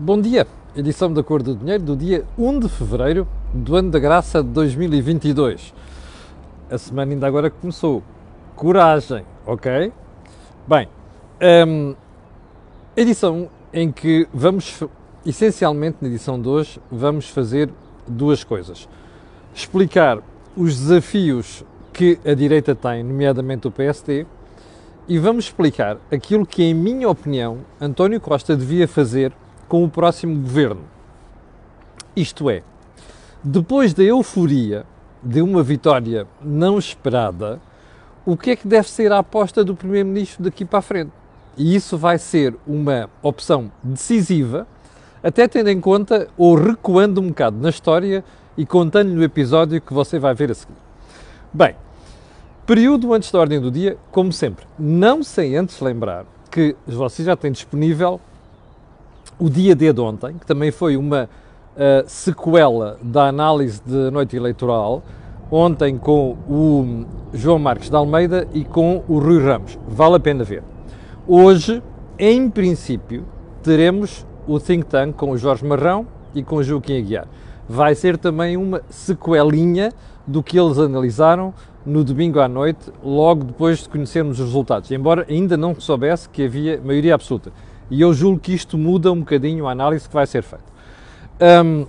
Bom dia, edição da Cor do Dinheiro do dia 1 de fevereiro do ano da graça de 2022. A semana ainda agora começou. Coragem, ok? Bem, um, edição em que vamos, essencialmente na edição de hoje, vamos fazer duas coisas. Explicar os desafios que a direita tem, nomeadamente o PSD, e vamos explicar aquilo que, em minha opinião, António Costa devia fazer com o próximo governo. Isto é, depois da euforia de uma vitória não esperada, o que é que deve ser a aposta do Primeiro-Ministro daqui para a frente? E isso vai ser uma opção decisiva, até tendo em conta ou recuando um bocado na história e contando-lhe o episódio que você vai ver a seguir. Bem, período antes da ordem do dia, como sempre, não sem antes lembrar que você já tem disponível o dia D de ontem, que também foi uma uh, sequela da análise de noite eleitoral, ontem com o João Marques de Almeida e com o Rui Ramos. Vale a pena ver. Hoje, em princípio, teremos o think tank com o Jorge Marrão e com o Joaquim Aguiar. Vai ser também uma sequelinha do que eles analisaram no domingo à noite, logo depois de conhecermos os resultados, embora ainda não soubesse que havia maioria absoluta. E eu julgo que isto muda um bocadinho a análise que vai ser feita. Um,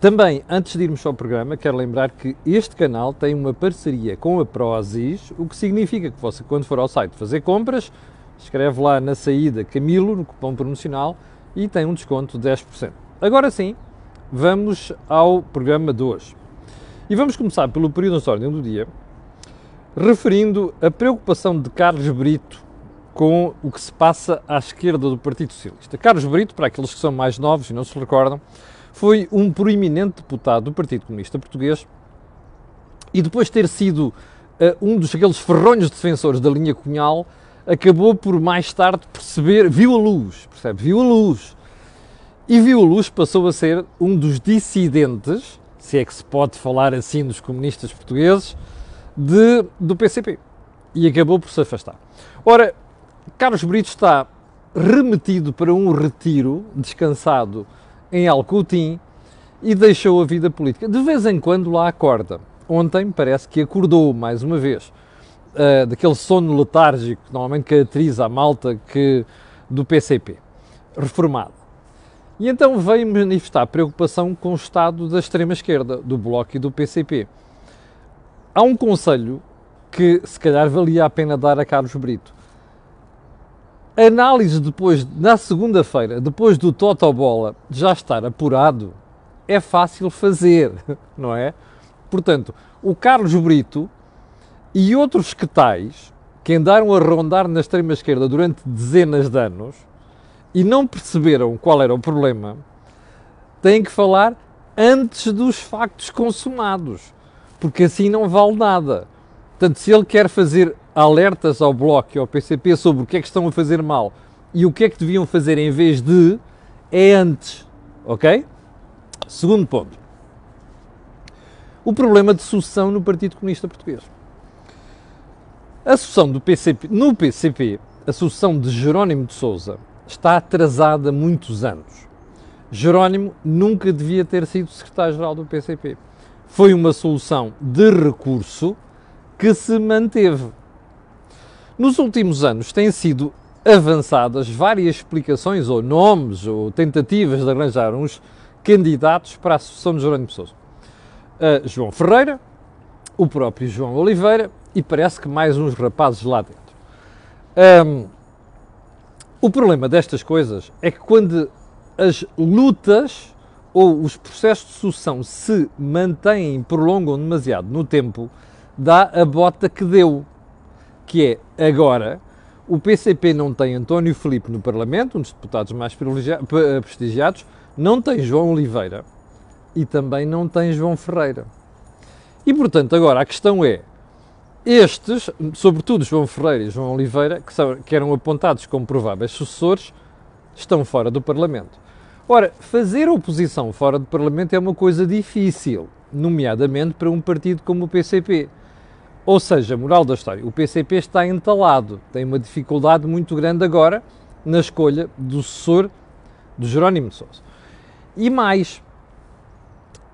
também, antes de irmos ao programa, quero lembrar que este canal tem uma parceria com a Prozis, o que significa que você, quando for ao site fazer compras, escreve lá na saída Camilo, no cupom promocional, e tem um desconto de 10%. Agora sim, vamos ao programa de hoje. E vamos começar pelo período de ordem do dia, referindo a preocupação de Carlos Brito com o que se passa à esquerda do Partido Socialista. Carlos Brito, para aqueles que são mais novos e não se recordam, foi um proeminente deputado do Partido Comunista Português e depois de ter sido uh, um dos aqueles ferronhos defensores da linha cunhal, acabou por mais tarde perceber, viu a luz, percebe? Viu a luz. E viu a luz, passou a ser um dos dissidentes, se é que se pode falar assim dos comunistas portugueses, de, do PCP. E acabou por se afastar. Ora, Carlos Brito está remetido para um retiro descansado em Alcutim e deixou a vida política. De vez em quando lá acorda. Ontem parece que acordou mais uma vez uh, daquele sono letárgico que normalmente caracteriza a malta que, do PCP, reformado. E então veio manifestar preocupação com o estado da extrema-esquerda, do Bloco e do PCP. Há um conselho que se calhar valia a pena dar a Carlos Brito análise depois, na segunda-feira, depois do Totobola já estar apurado, é fácil fazer, não é? Portanto, o Carlos Brito e outros que tais, que andaram a rondar na extrema-esquerda durante dezenas de anos e não perceberam qual era o problema, têm que falar antes dos factos consumados, porque assim não vale nada. Portanto, se ele quer fazer alertas ao Bloco e ao PCP sobre o que é que estão a fazer mal e o que é que deviam fazer em vez de, é antes, ok? Segundo ponto. O problema de sucessão no Partido Comunista Português. A sucessão do PCP, no PCP, a sucessão de Jerónimo de Sousa está atrasada há muitos anos. Jerónimo nunca devia ter sido secretário-geral do PCP. Foi uma solução de recurso que se manteve. Nos últimos anos têm sido avançadas várias explicações ou nomes ou tentativas de arranjar uns candidatos para a sucessão de Jerónimo Sousa. Uh, João Ferreira, o próprio João Oliveira e parece que mais uns rapazes lá dentro. Um, o problema destas coisas é que quando as lutas ou os processos de sucessão se mantêm e prolongam demasiado no tempo, dá a bota que deu que é agora o PCP não tem António Filipe no Parlamento, um dos deputados mais prestigiados, não tem João Oliveira e também não tem João Ferreira. E portanto, agora a questão é: estes, sobretudo João Ferreira e João Oliveira, que, são, que eram apontados como prováveis sucessores, estão fora do Parlamento. Ora, fazer oposição fora do Parlamento é uma coisa difícil, nomeadamente para um partido como o PCP ou seja, moral da história, o PCP está entalado, tem uma dificuldade muito grande agora na escolha do sucessor do Jerónimo de Sousa. E mais,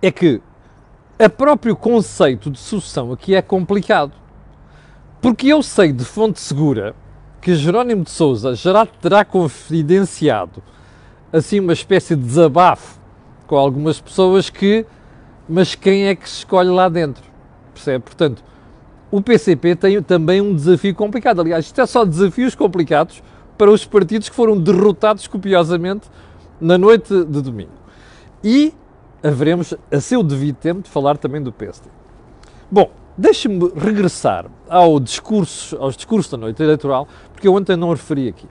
é que o próprio conceito de sucessão aqui é complicado. Porque eu sei de fonte segura que Jerónimo de Sousa já terá confidenciado assim uma espécie de desabafo com algumas pessoas que, mas quem é que se escolhe lá dentro? Percebe? Portanto, o PCP tem também um desafio complicado. Aliás, isto é só desafios complicados para os partidos que foram derrotados copiosamente na noite de domingo. E haveremos, a seu devido tempo, de falar também do PSD. Bom, deixe-me regressar ao discurso, aos discursos da noite eleitoral, porque eu ontem não referi aqui.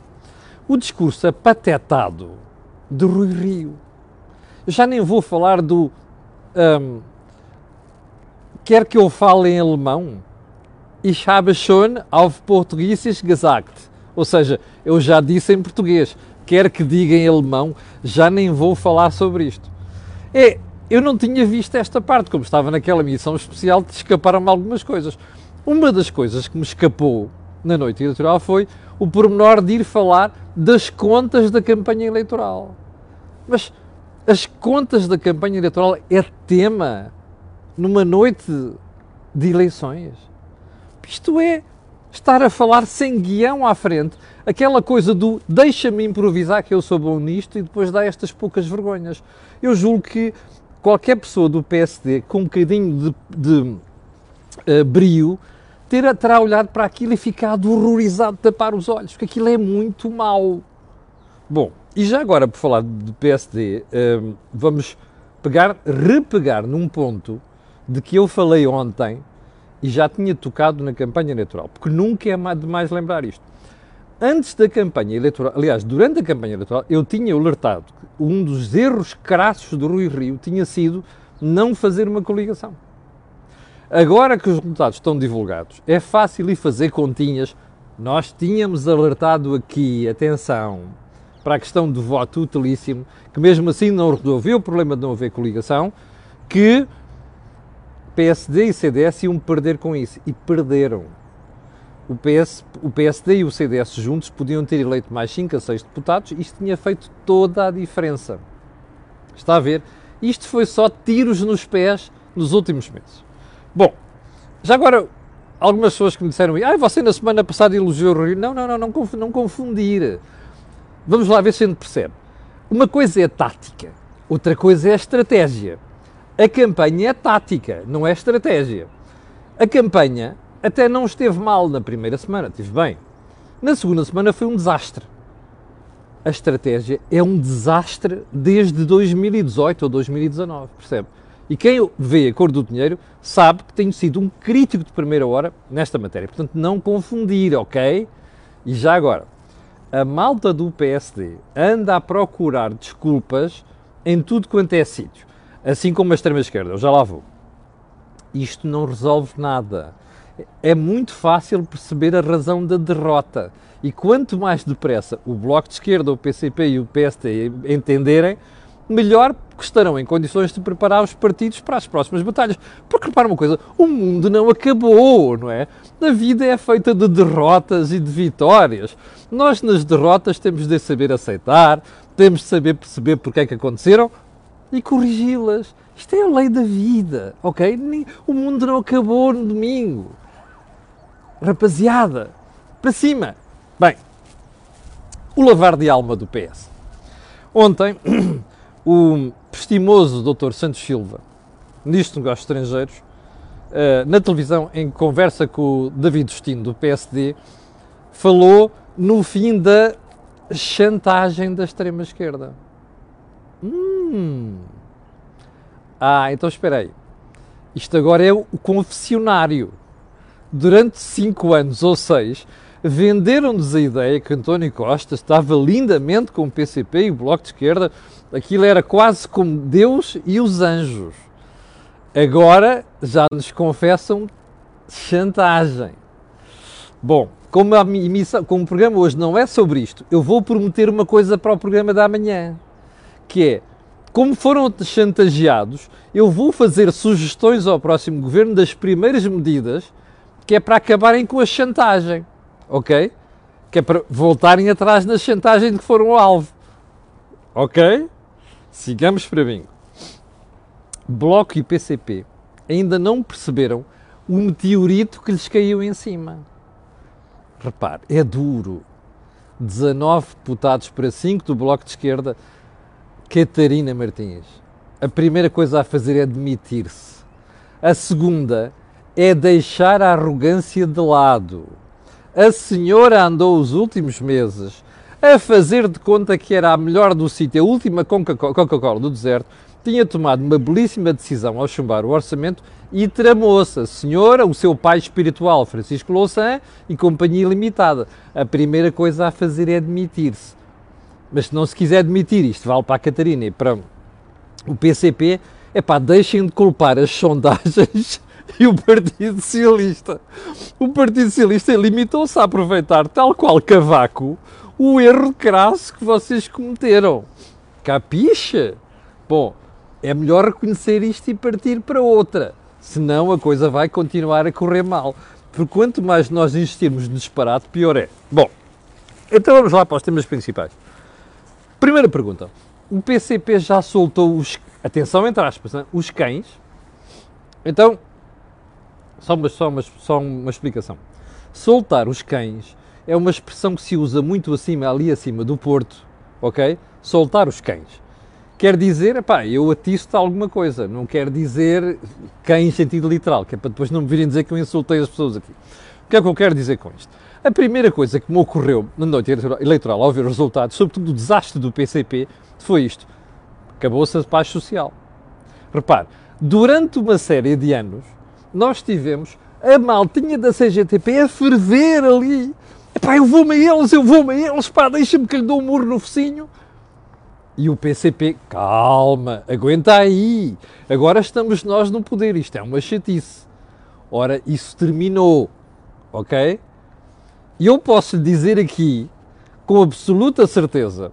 O discurso apatetado de Rui Rio. Já nem vou falar do. Um, quer que eu fale em alemão? Ich habe schon auf Portugiesisch gesagt. Ou seja, eu já disse em português. Quer que diga em alemão, já nem vou falar sobre isto. É, eu não tinha visto esta parte, como estava naquela missão especial, escaparam-me algumas coisas. Uma das coisas que me escapou na noite eleitoral foi o pormenor de ir falar das contas da campanha eleitoral. Mas as contas da campanha eleitoral é tema numa noite de eleições. Isto é estar a falar sem guião à frente, aquela coisa do deixa-me improvisar que eu sou bom nisto e depois dá estas poucas vergonhas. Eu julgo que qualquer pessoa do PSD com um bocadinho de, de uh, brio terá, olhado para aquilo e ficado horrorizado de tapar os olhos, porque aquilo é muito mau. Bom, e já agora, por falar de PSD, uh, eh, vamos pegar, repegar num ponto de que eu falei ontem e já tinha tocado na campanha eleitoral, porque nunca é demais lembrar isto. Antes da campanha eleitoral, aliás, durante a campanha eleitoral, eu tinha alertado que um dos erros crassos do Rui Rio tinha sido não fazer uma coligação. Agora que os resultados estão divulgados, é fácil ir fazer continhas. Nós tínhamos alertado aqui, atenção, para a questão do voto utilíssimo, que mesmo assim não resolveu o problema de não haver coligação, que PSD e CDS iam perder com isso. E perderam. O, PS, o PSD e o CDS juntos podiam ter eleito mais 5 a 6 deputados. Isto tinha feito toda a diferença. Está a ver? Isto foi só tiros nos pés nos últimos meses. Bom, já agora, algumas pessoas que me disseram, ah, você na semana passada elogiou o Rio. Não, não, não, não, confundir. Vamos lá ver se a gente percebe. Uma coisa é tática, outra coisa é estratégia. A campanha é tática, não é estratégia. A campanha até não esteve mal na primeira semana, esteve bem. Na segunda semana foi um desastre. A estratégia é um desastre desde 2018 ou 2019, percebe? E quem vê a cor do dinheiro sabe que tenho sido um crítico de primeira hora nesta matéria. Portanto, não confundir, ok? E já agora, a malta do PSD anda a procurar desculpas em tudo quanto é sítio. Assim como a extrema-esquerda, eu já lá vou. Isto não resolve nada. É muito fácil perceber a razão da derrota. E quanto mais depressa o Bloco de Esquerda, o PCP e o PST entenderem, melhor estarão em condições de preparar os partidos para as próximas batalhas. Porque repara uma coisa, o mundo não acabou, não é? A vida é feita de derrotas e de vitórias. Nós nas derrotas temos de saber aceitar, temos de saber perceber porque é que aconteceram, e corrigi-las. Isto é a lei da vida, ok? O mundo não acabou no domingo. Rapaziada, para cima. Bem, o lavar de alma do PS. Ontem, o estimoso Dr. Santos Silva, ministro de Negócios Estrangeiros, eh, na televisão, em conversa com o David Justino, do PSD, falou no fim da chantagem da extrema-esquerda. Hum. Ah, então espera aí. Isto agora é o confessionário. Durante cinco anos ou seis, venderam-nos a ideia que António Costa estava lindamente com o PCP e o Bloco de Esquerda. Aquilo era quase como Deus e os anjos. Agora já nos confessam chantagem. Bom, como, a emissão, como o programa hoje não é sobre isto, eu vou prometer uma coisa para o programa da manhã que é, como foram chantageados, eu vou fazer sugestões ao próximo governo das primeiras medidas que é para acabarem com a chantagem, ok? Que é para voltarem atrás na chantagem de que foram o alvo, ok? Sigamos para mim. Bloco e PCP ainda não perceberam o meteorito que lhes caiu em cima. Repare, é duro. 19 deputados para 5 do Bloco de Esquerda. Catarina Martins. A primeira coisa a fazer é demitir-se. A segunda é deixar a arrogância de lado. A senhora andou os últimos meses a fazer de conta que era a melhor do sítio, a última Coca-Cola do deserto, tinha tomado uma belíssima decisão ao chumbar o orçamento e tramou-se a senhora, o seu pai espiritual, Francisco Louçã, e companhia limitada. A primeira coisa a fazer é admitir-se. Mas se não se quiser admitir, isto vale para a Catarina e para o PCP, é pá, deixem de culpar as sondagens e o Partido Socialista. O Partido Socialista limitou-se a aproveitar, tal qual Cavaco, o erro crasso que vocês cometeram. Capixa? Bom, é melhor reconhecer isto e partir para outra, senão a coisa vai continuar a correr mal. Porque quanto mais nós insistirmos no disparate, pior é. Bom, então vamos lá para os temas principais. Primeira pergunta. O PCP já soltou os. Atenção, entre aspas, né? os cães. Então, só uma, só, uma, só uma explicação. Soltar os cães é uma expressão que se usa muito acima, ali acima do Porto, ok? Soltar os cães. Quer dizer, pá, eu atiço-te alguma coisa, não quer dizer cães em sentido literal, que é para depois não me virem dizer que eu insultei as pessoas aqui. O que é que eu quero dizer com isto? A primeira coisa que me ocorreu na noite eleitoral ao ver os resultados, sobretudo o desastre do PCP, foi isto. Acabou-se a paz social. Repare, durante uma série de anos, nós tivemos a maltinha da CGTP a ferver ali. Epá, eu vou-me a eles, eu vou-me a eles, pá, deixa-me que lhe dou um murro no focinho. E o PCP, calma, aguenta aí. Agora estamos nós no poder, isto é uma chatice. Ora, isso terminou, ok? E eu posso dizer aqui, com absoluta certeza,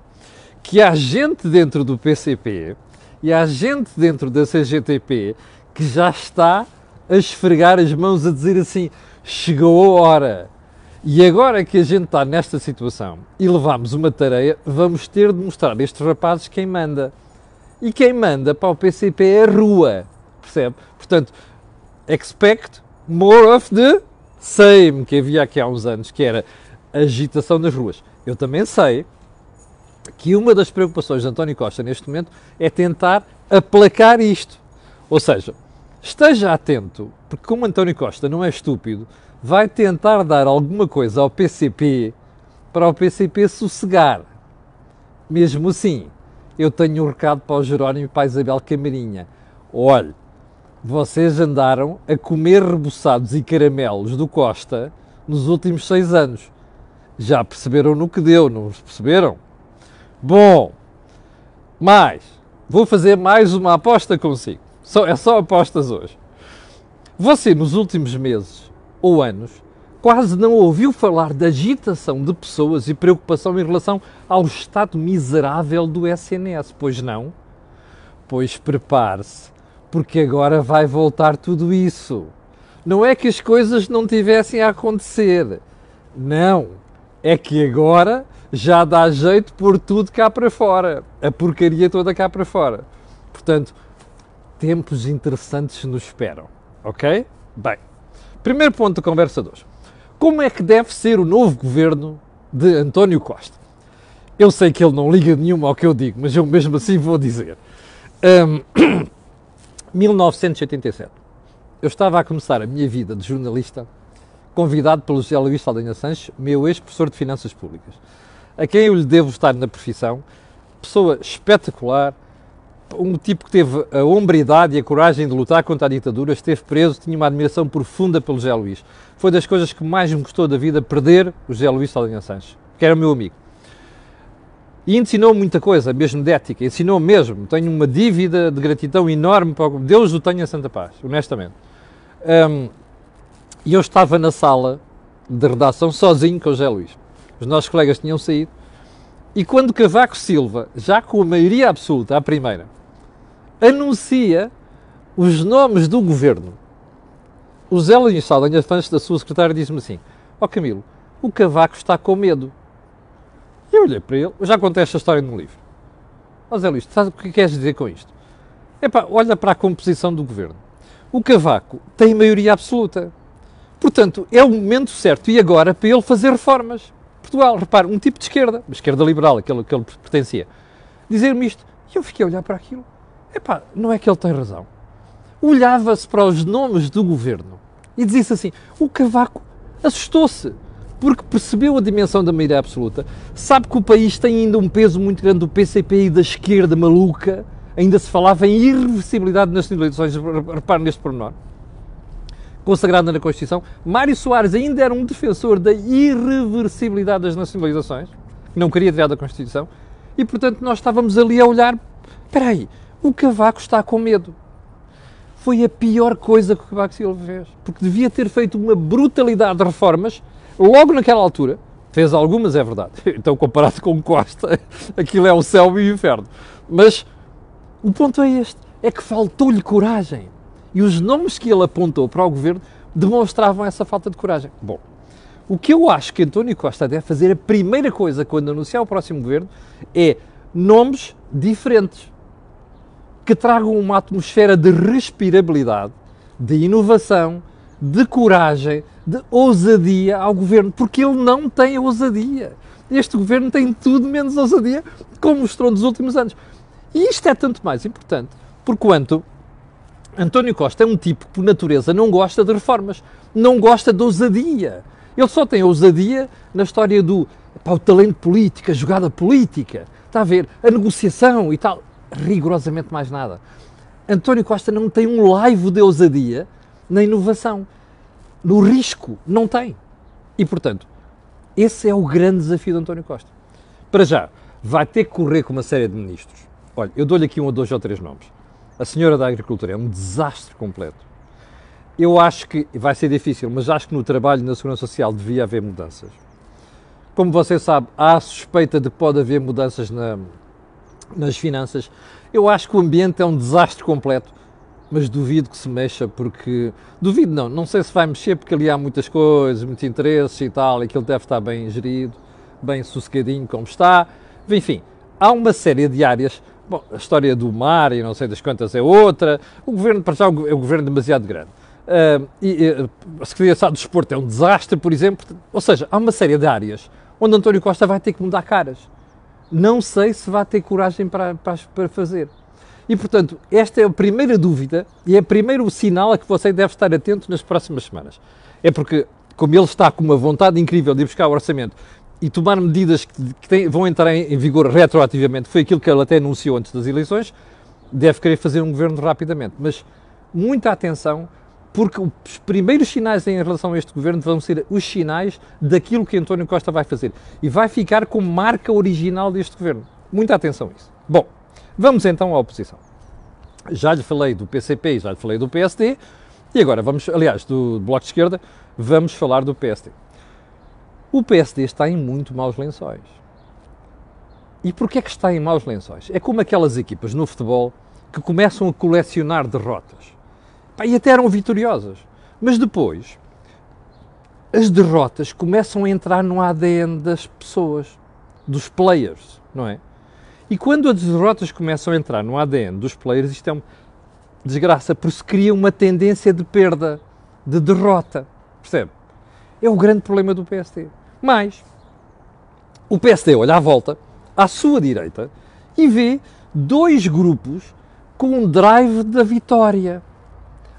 que há gente dentro do PCP e há gente dentro da CGTP que já está a esfregar as mãos a dizer assim: chegou a hora. E agora que a gente está nesta situação e levamos uma tarefa, vamos ter de mostrar a estes rapazes quem manda. E quem manda para o PCP é a rua, percebe? Portanto, expect more of the same que havia aqui há uns anos, que era agitação nas ruas. Eu também sei que uma das preocupações de António Costa neste momento é tentar aplacar isto. Ou seja, esteja atento, porque como António Costa não é estúpido, vai tentar dar alguma coisa ao PCP para o PCP sossegar. Mesmo assim, eu tenho um recado para o Jerónimo e para a Isabel Camarinha. Olhe, vocês andaram a comer reboçados e caramelos do Costa nos últimos seis anos. Já perceberam no que deu, não perceberam? Bom, mais, vou fazer mais uma aposta consigo. Só, é só apostas hoje. Você, nos últimos meses ou anos, quase não ouviu falar da agitação de pessoas e preocupação em relação ao estado miserável do SNS, pois não? Pois prepare-se, porque agora vai voltar tudo isso. Não é que as coisas não tivessem a acontecer. Não. É que agora já dá jeito por tudo cá para fora. A porcaria toda cá para fora. Portanto, tempos interessantes nos esperam, ok? Bem, primeiro ponto da conversa de hoje. Como é que deve ser o novo governo de António Costa? Eu sei que ele não liga nenhuma ao que eu digo, mas eu mesmo assim vou dizer. Um, 1987. Eu estava a começar a minha vida de jornalista, convidado pelo José Luís Saldanha Sanches, meu ex-professor de Finanças Públicas, a quem eu lhe devo estar na profissão, pessoa espetacular, um tipo que teve a hombridade e a coragem de lutar contra a ditadura, esteve preso, tinha uma admiração profunda pelo José Luís. Foi das coisas que mais me gostou da vida perder o José Luís Saldanha Sanches, que era meu amigo. E ensinou muita coisa, mesmo de ética, ensinou mesmo. Tenho uma dívida de gratidão enorme para Deus o tenha Santa Paz, honestamente. Um, e eu estava na sala de redação sozinho com o José Luís. Os nossos colegas tinham saído. E quando Cavaco Silva, já com a maioria absoluta, à primeira, anuncia os nomes do governo, o Zé Luís Saldanha Fanches, da sua secretária, diz-me assim: Ó oh Camilo, o Cavaco está com medo. Eu olhei para ele, eu já contei esta história no livro. Ó Zé Luís, sabes o que queres dizer com isto? Epá, olha para a composição do governo. O Cavaco tem maioria absoluta. Portanto, é o momento certo e agora para ele fazer reformas. Portugal, repare, um tipo de esquerda, esquerda liberal, aquele que ele pertencia, dizer-me isto. E eu fiquei a olhar para aquilo. Epá, não é que ele tem razão. Olhava-se para os nomes do governo e dizia assim: o Cavaco assustou-se porque percebeu a dimensão da maioria absoluta, sabe que o país tem ainda um peso muito grande do PCP e da esquerda maluca, ainda se falava em irreversibilidade nas eleições, repare neste pormenor, consagrada na Constituição. Mário Soares ainda era um defensor da irreversibilidade das nacionalizações, não queria tirar da Constituição, e portanto nós estávamos ali a olhar, espera aí, o Cavaco está com medo. Foi a pior coisa que o Cavaco Silva fez, porque devia ter feito uma brutalidade de reformas logo naquela altura, fez algumas, é verdade. Então, comparado com Costa, aquilo é o céu e o inferno. Mas o ponto é este: é que faltou-lhe coragem. E os nomes que ele apontou para o governo demonstravam essa falta de coragem. Bom, o que eu acho que António Costa deve fazer, a primeira coisa quando anunciar o próximo governo, é nomes diferentes que tragam uma atmosfera de respirabilidade, de inovação, de coragem, de ousadia ao governo, porque ele não tem ousadia. Este governo tem tudo menos ousadia, como mostrou nos últimos anos. E isto é tanto mais importante, porquanto António Costa é um tipo que, por natureza, não gosta de reformas, não gosta de ousadia. Ele só tem ousadia na história do pá, o talento político, a jogada política, está a ver, a negociação e tal. Rigorosamente mais nada. António Costa não tem um laivo de ousadia na inovação. No risco, não tem. E, portanto, esse é o grande desafio de António Costa. Para já, vai ter que correr com uma série de ministros. Olha, eu dou-lhe aqui um ou dois ou três nomes. A senhora da Agricultura é um desastre completo. Eu acho que vai ser difícil, mas acho que no trabalho na segurança social devia haver mudanças. Como você sabe, há a suspeita de que pode haver mudanças na, nas finanças. Eu acho que o ambiente é um desastre completo mas duvido que se mexa porque. Duvido não, não sei se vai mexer porque ali há muitas coisas, muitos interesses e tal, e aquilo deve estar bem gerido, bem sossegadinho como está. Enfim, há uma série de áreas. Bom, a história do mar e não sei das quantas é outra. O governo, para já, é um governo demasiado grande. Uh, e, a Secretaria de Estado do Desporto é um desastre, por exemplo. Ou seja, há uma série de áreas onde António Costa vai ter que mudar caras. Não sei se vai ter coragem para, para, para fazer. E, portanto, esta é a primeira dúvida e é o primeiro sinal a que você deve estar atento nas próximas semanas. É porque, como ele está com uma vontade incrível de ir buscar o orçamento e tomar medidas que, tem, vão entrar em, em, vigor retroativamente, foi aquilo que ele até anunciou antes das eleições, deve querer fazer um governo rapidamente. Mas muita atenção, porque os primeiros sinais em relação a este governo vão ser os sinais daquilo que António Costa vai fazer. E vai ficar como marca original deste governo. Muita atenção a isso. Bom, Vamos então à oposição. Já lhe falei do PCP, já lhe falei do PSD, e agora vamos, aliás, do Bloco de Esquerda, vamos falar do PSD. O PSD está em muito maus lençóis. E porquê é que está em maus lençóis? É como aquelas equipas no futebol que começam a colecionar derrotas. E até eram vitoriosas. Mas depois, as derrotas começam a entrar no ADN das pessoas, dos players, não é? E quando as derrotas começam a entrar no ADN dos players, isto é uma desgraça, porque se cria uma tendência de perda, de derrota. Percebe? É o grande problema do PSD. Mas o PSD olha à volta, à sua direita, e vê dois grupos com um drive da vitória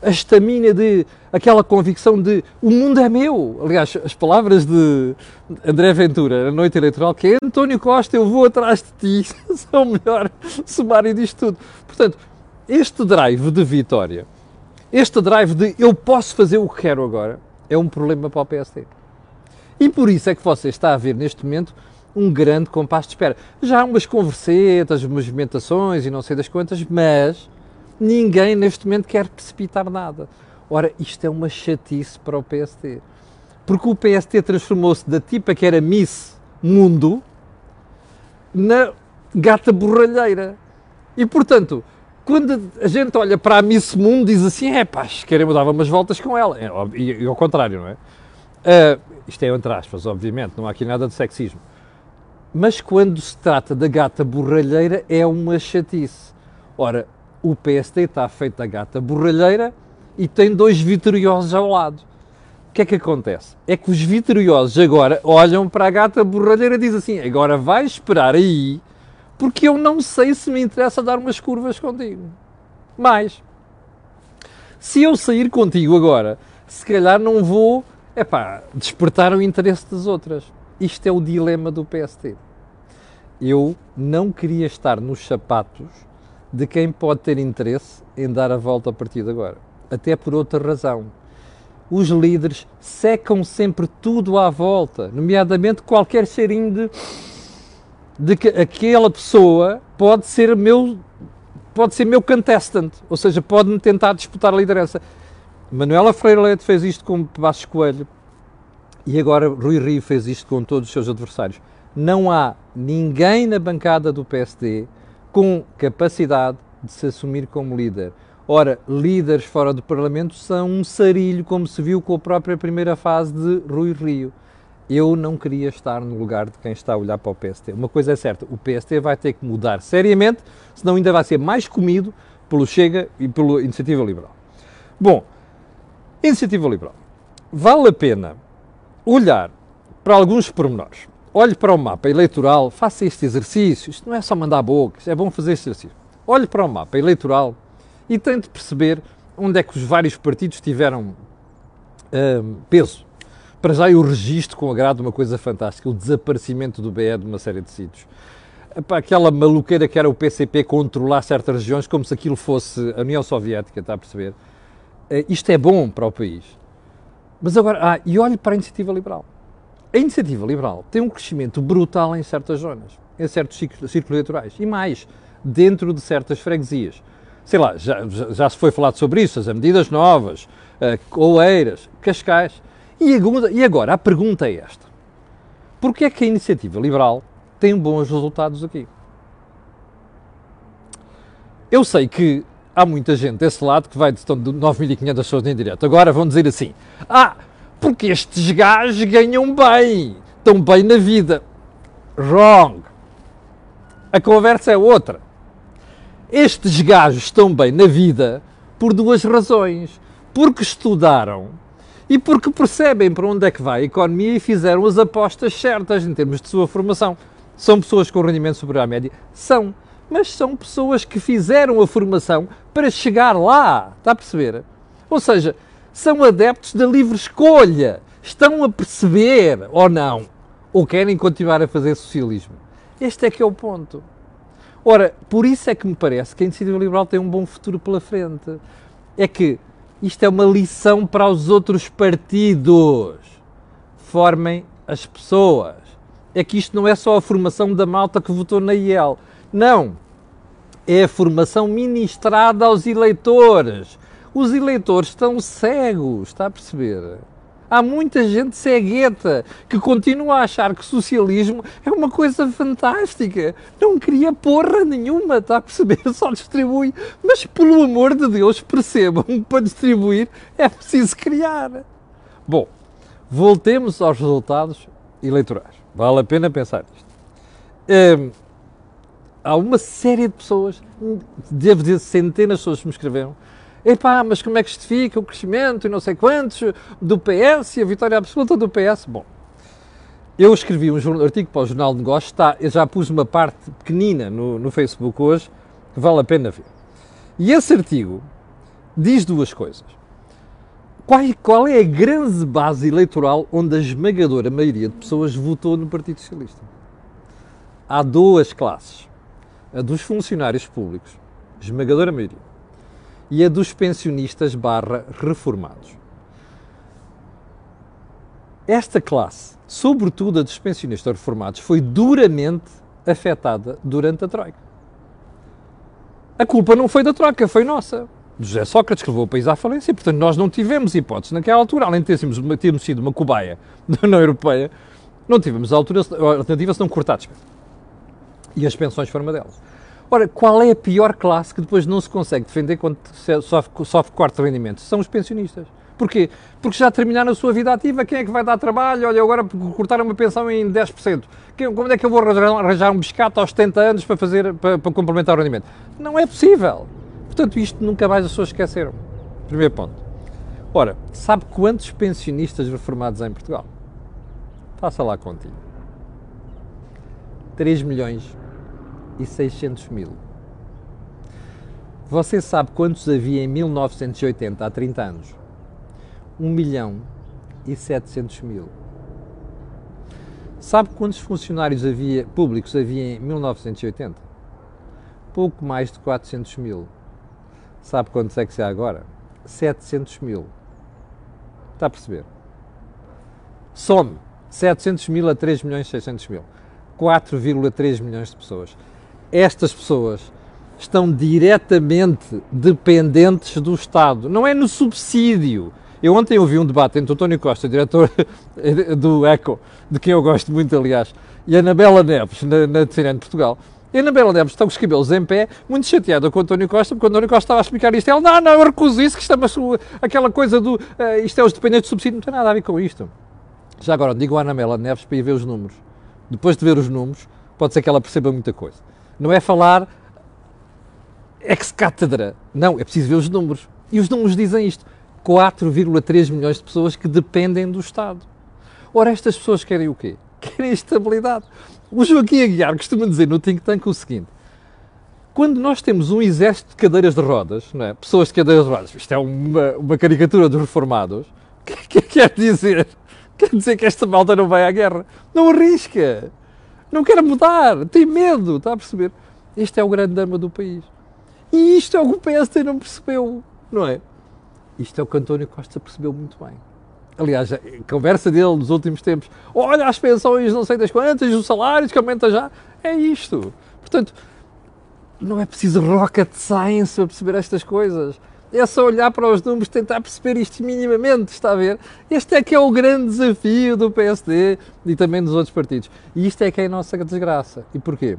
a estamina de aquela convicção de o mundo é meu. Aliás, as palavras de André Ventura na noite eleitoral, que é António Costa, eu vou atrás de ti, são o melhor sumário disto tudo. Portanto, este drive de vitória, este drive de eu posso fazer o que quero agora, é um problema para o PSD. E por isso é que você está a ver neste momento um grande compasso de espera. Já há umas conversetas, movimentações e não sei das quantas, mas Ninguém neste momento quer precipitar nada. Ora, isto é uma chatice para o PST. Porque o PST transformou-se da tipa que era Miss Mundo na gata borralheira. E portanto, quando a gente olha para a Miss Mundo, diz assim: é pá, querem mudar umas voltas com ela. É, e, e, ao contrário, não é? Uh, isto é entre aspas, obviamente, não há aqui nada de sexismo. Mas quando se trata da gata borralheira é uma chatice. Ora, o PSD está feito a gata borralheira e tem dois vitoriosos ao lado. O que é que acontece? É que os vitoriosos agora olham para a gata borralheira e dizem assim: agora vai esperar aí, porque eu não sei se me interessa dar umas curvas contigo. Mas, se eu sair contigo agora, se calhar não vou epá, despertar o interesse das outras. Isto é o dilema do PST. Eu não queria estar nos sapatos de quem pode ter interesse em dar a volta a partir de agora. Até por outra razão. Os líderes secam sempre tudo à volta, nomeadamente qualquer cheirinho de, de que aquela pessoa pode ser meu pode ser meu contestant, ou seja, pode-me tentar disputar a liderança. Manuela Freire Leite fez isto com Passos Coelho e agora Rui Rio fez isto com todos os seus adversários. Não há ninguém na bancada do PSD com capacidade de se assumir como líder. Ora, líderes fora do Parlamento são um sarilho, como se viu com a própria primeira fase de Rui Rio. Eu não queria estar no lugar de quem está a olhar para o PST. Uma coisa é certa, o PST vai ter que mudar seriamente, senão ainda vai ser mais comido pelo Chega e pela Iniciativa Liberal. Bom, Iniciativa Liberal. Vale a pena olhar para alguns pormenores olhe para o mapa eleitoral, faça este exercício. Isto não é só mandar bocas, é bom fazer este exercício. Olhe para o mapa eleitoral e tente perceber onde é que os vários partidos tiveram hum, peso. Para já eu registro com agrado uma coisa fantástica, o desaparecimento do BE de uma série de sítios. Aquela maluqueira que era o PCP controlar certas regiões como se aquilo fosse a União Soviética, está a perceber? Uh, isto é bom para o país. Mas agora, ah, e olhe para a iniciativa liberal. A iniciativa liberal tem um crescimento brutal em certas zonas, em certos círculos eleitorais e mais, dentro de certas freguesias. Sei lá, já, já, se foi falado sobre isso, as medidas novas, uh, Oeiras, Cascais. E, e agora, a pergunta é esta. Porquê é que a iniciativa liberal tem bons resultados aqui? Eu sei que há muita gente desse lado que vai de 9.500 pessoas em direto. Agora vão dizer assim: ah, porque estes gajos ganham bem, estão bem na vida. Wrong. A conversa é outra. Estes gajos estão bem na vida por duas razões. Porque estudaram e porque percebem para onde é que vai a economia e fizeram as apostas certas em termos de sua formação. São pessoas com rendimento superior à média? São. Mas são pessoas que fizeram a formação para chegar lá. Está a perceber? Ou seja, são adeptos da livre escolha. Estão a perceber ou não? Ou querem continuar a fazer socialismo? Este é que é o ponto. Ora, por isso é que me parece que a iniciativa liberal tem um bom futuro pela frente. É que isto é uma lição para os outros partidos. Formem as pessoas. É que isto não é só a formação da malta que votou na IEL. Não. É a formação ministrada aos eleitores. Os eleitores estão cegos, está a perceber? Há muita gente cegueta que continua a achar que socialismo é uma coisa fantástica. Não queria porra nenhuma, está a perceber? Só distribui. Mas, pelo amor de Deus, percebam que para distribuir é preciso criar. Bom, voltemos aos resultados eleitorais. Vale a pena pensar nisto. Hum, há uma série de pessoas, devo dizer centenas de pessoas que me escreveram, epá, mas como é que justifica o crescimento e não sei quantos do PS e a vitória absoluta do PS? Bom, eu escrevi um artigo para o Jornal de Negócios, eu já pus uma parte pequenina no, no Facebook hoje, que vale a pena ver. E esse artigo diz duas coisas. Qual, qual é a grande base eleitoral onde a esmagadora maioria de pessoas votou no Partido Socialista? Há duas classes. A dos funcionários públicos, esmagadora maioria e a dos pensionistas barra reformados. Esta classe, sobretudo a dos pensionistas reformados, foi duramente afetada durante a Troika. A culpa não foi da Troika, foi nossa. José Sócrates que levou o país à falência, portanto nós não tivemos hipótese naquela altura, além de termos, termos sido uma cobaia da União Europeia, não tivemos a altura, alternativa senão cortar despesa. E as pensões foram uma delas. Ora, qual é a pior classe que depois não se consegue defender quando sofre, sofre corte de? São os pensionistas. Porquê? Porque já terminaram a sua vida ativa, quem é que vai dar trabalho? Olha, agora cortaram uma pensão em 10%. Quem, como é que eu vou arranjar um biscato aos 70 anos para, fazer, para, para complementar o rendimento? Não é possível. Portanto, isto nunca mais as pessoas esqueceram. Primeiro ponto. Ora, sabe quantos pensionistas reformados há em Portugal? Faça lá contigo. 3 milhões e 600 mil. Você sabe quantos havia em 1980, há 30 anos? 1 milhão e 700 mil. Sabe quantos funcionários havia, públicos havia em 1980? Pouco mais de 400 mil. Sabe quantos é que há agora? 700 mil. Está a perceber? Some 700 mil a 3 milhões e 600 mil. 4,3 milhões de pessoas. Estas pessoas estão diretamente dependentes do Estado. Não é no subsídio. Eu ontem ouvi um debate entre o António Costa, diretor do ECO, de quem eu gosto muito, aliás, e a Anabela Neves, na, na CNN de Portugal. E Anabela Neves está com os cabelos em pé, muito chateada com o António Costa, porque o António Costa estava a explicar isto. Ela, não, não, eu recuso isso, que isto é aquela coisa do, uh, isto é os dependentes de subsídio, não tem nada a ver com isto. Já agora, digo a Anabela Neves para ir ver os números. Depois de ver os números, pode ser que ela perceba muita coisa. Não é falar ex-cátedra. Não, é preciso ver os números. E os números dizem isto. 4,3 milhões de pessoas que dependem do Estado. Ora, estas pessoas querem o quê? Querem estabilidade. O Joaquim Aguiar costuma dizer no think tank o seguinte, quando nós temos um exército de cadeiras de rodas, não é? pessoas de cadeiras de rodas, isto é uma, uma caricatura dos reformados, o que, que quer dizer? Quer dizer que esta malta não vai à guerra. Não arrisca. Não quer mudar. Tem medo. Está a perceber? Este é o grande drama do país. E isto é o que o PSD não percebeu. Não é? Isto é o que António Costa percebeu muito bem. Aliás, a conversa dele nos últimos tempos, olha as pensões não sei das quantas, os salários que aumenta já, é isto. Portanto, não é preciso rocket science para perceber estas coisas. É só olhar para os números, tentar perceber isto minimamente, está a ver? Este é que é o grande desafio do PSD e também dos outros partidos. E isto é que é a nossa desgraça. E porquê?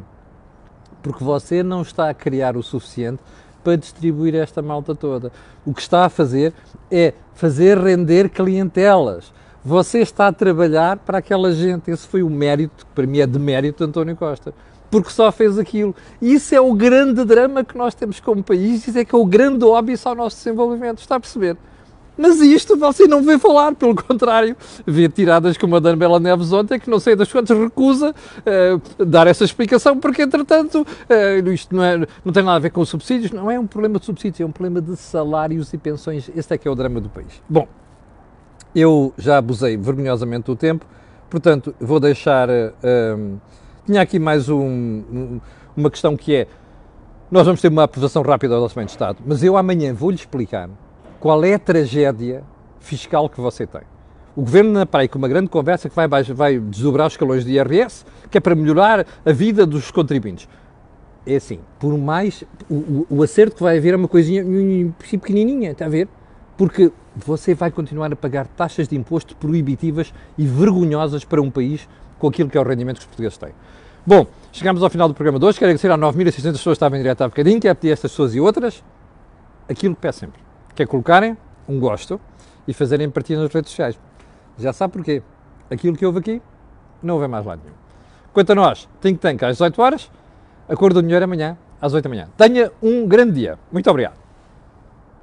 Porque você não está a criar o suficiente para distribuir esta malta toda. O que está a fazer é fazer render clientelas. Você está a trabalhar para aquela gente. Esse foi o mérito, que para mim é de mérito de António Costa porque só fez aquilo. E isso é o grande drama que nós temos como país, isso é que é o grande óbvio ao nosso desenvolvimento, está a perceber? Mas isto você não vê falar, pelo contrário, vê tiradas como a da Bela Neves ontem, que não sei das quantas recusa uh, dar essa explicação, porque entretanto uh, isto não, é, não tem nada a ver com os subsídios, não é um problema de subsídios, é um problema de salários e pensões. Este é que é o drama do país. Bom, eu já abusei vergonhosamente do tempo, portanto vou deixar. Uh, tinha aqui mais um, uma questão que é: nós vamos ter uma aprovação rápida do Orçamento de Estado, mas eu amanhã vou-lhe explicar qual é a tragédia fiscal que você tem. O Governo na praia com uma grande conversa que vai, vai desdobrar os escalões de IRS, que é para melhorar a vida dos contribuintes. É assim, por mais. O, o, acerto que vai haver é uma coisinha pequenininha, está a ver? Porque você vai continuar a pagar taxas de imposto proibitivas e vergonhosas para um país com aquilo que é o rendimento que os portugueses têm. Bom, chegamos ao final do programa de hoje. Quero agradecer a 9.600 pessoas que estavam em direto há bocadinho, quero pedir a estas pessoas e outras aquilo que peço sempre, que é colocarem um gosto e fazerem partida nas redes sociais. Já sabe porquê. Aquilo que houve aqui, não houve mais lado nenhum. Quanto a nós, Think Tank às 18 horas, a cor do dinheiro amanhã às 8 da manhã. Tenha um grande dia. Muito obrigado.